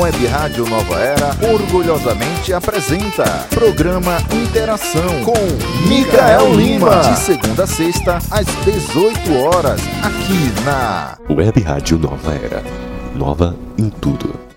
Web Rádio Nova Era orgulhosamente apresenta Programa Interação com Micael Lima. De segunda a sexta, às 18 horas, aqui na Web Rádio Nova Era. Nova em tudo.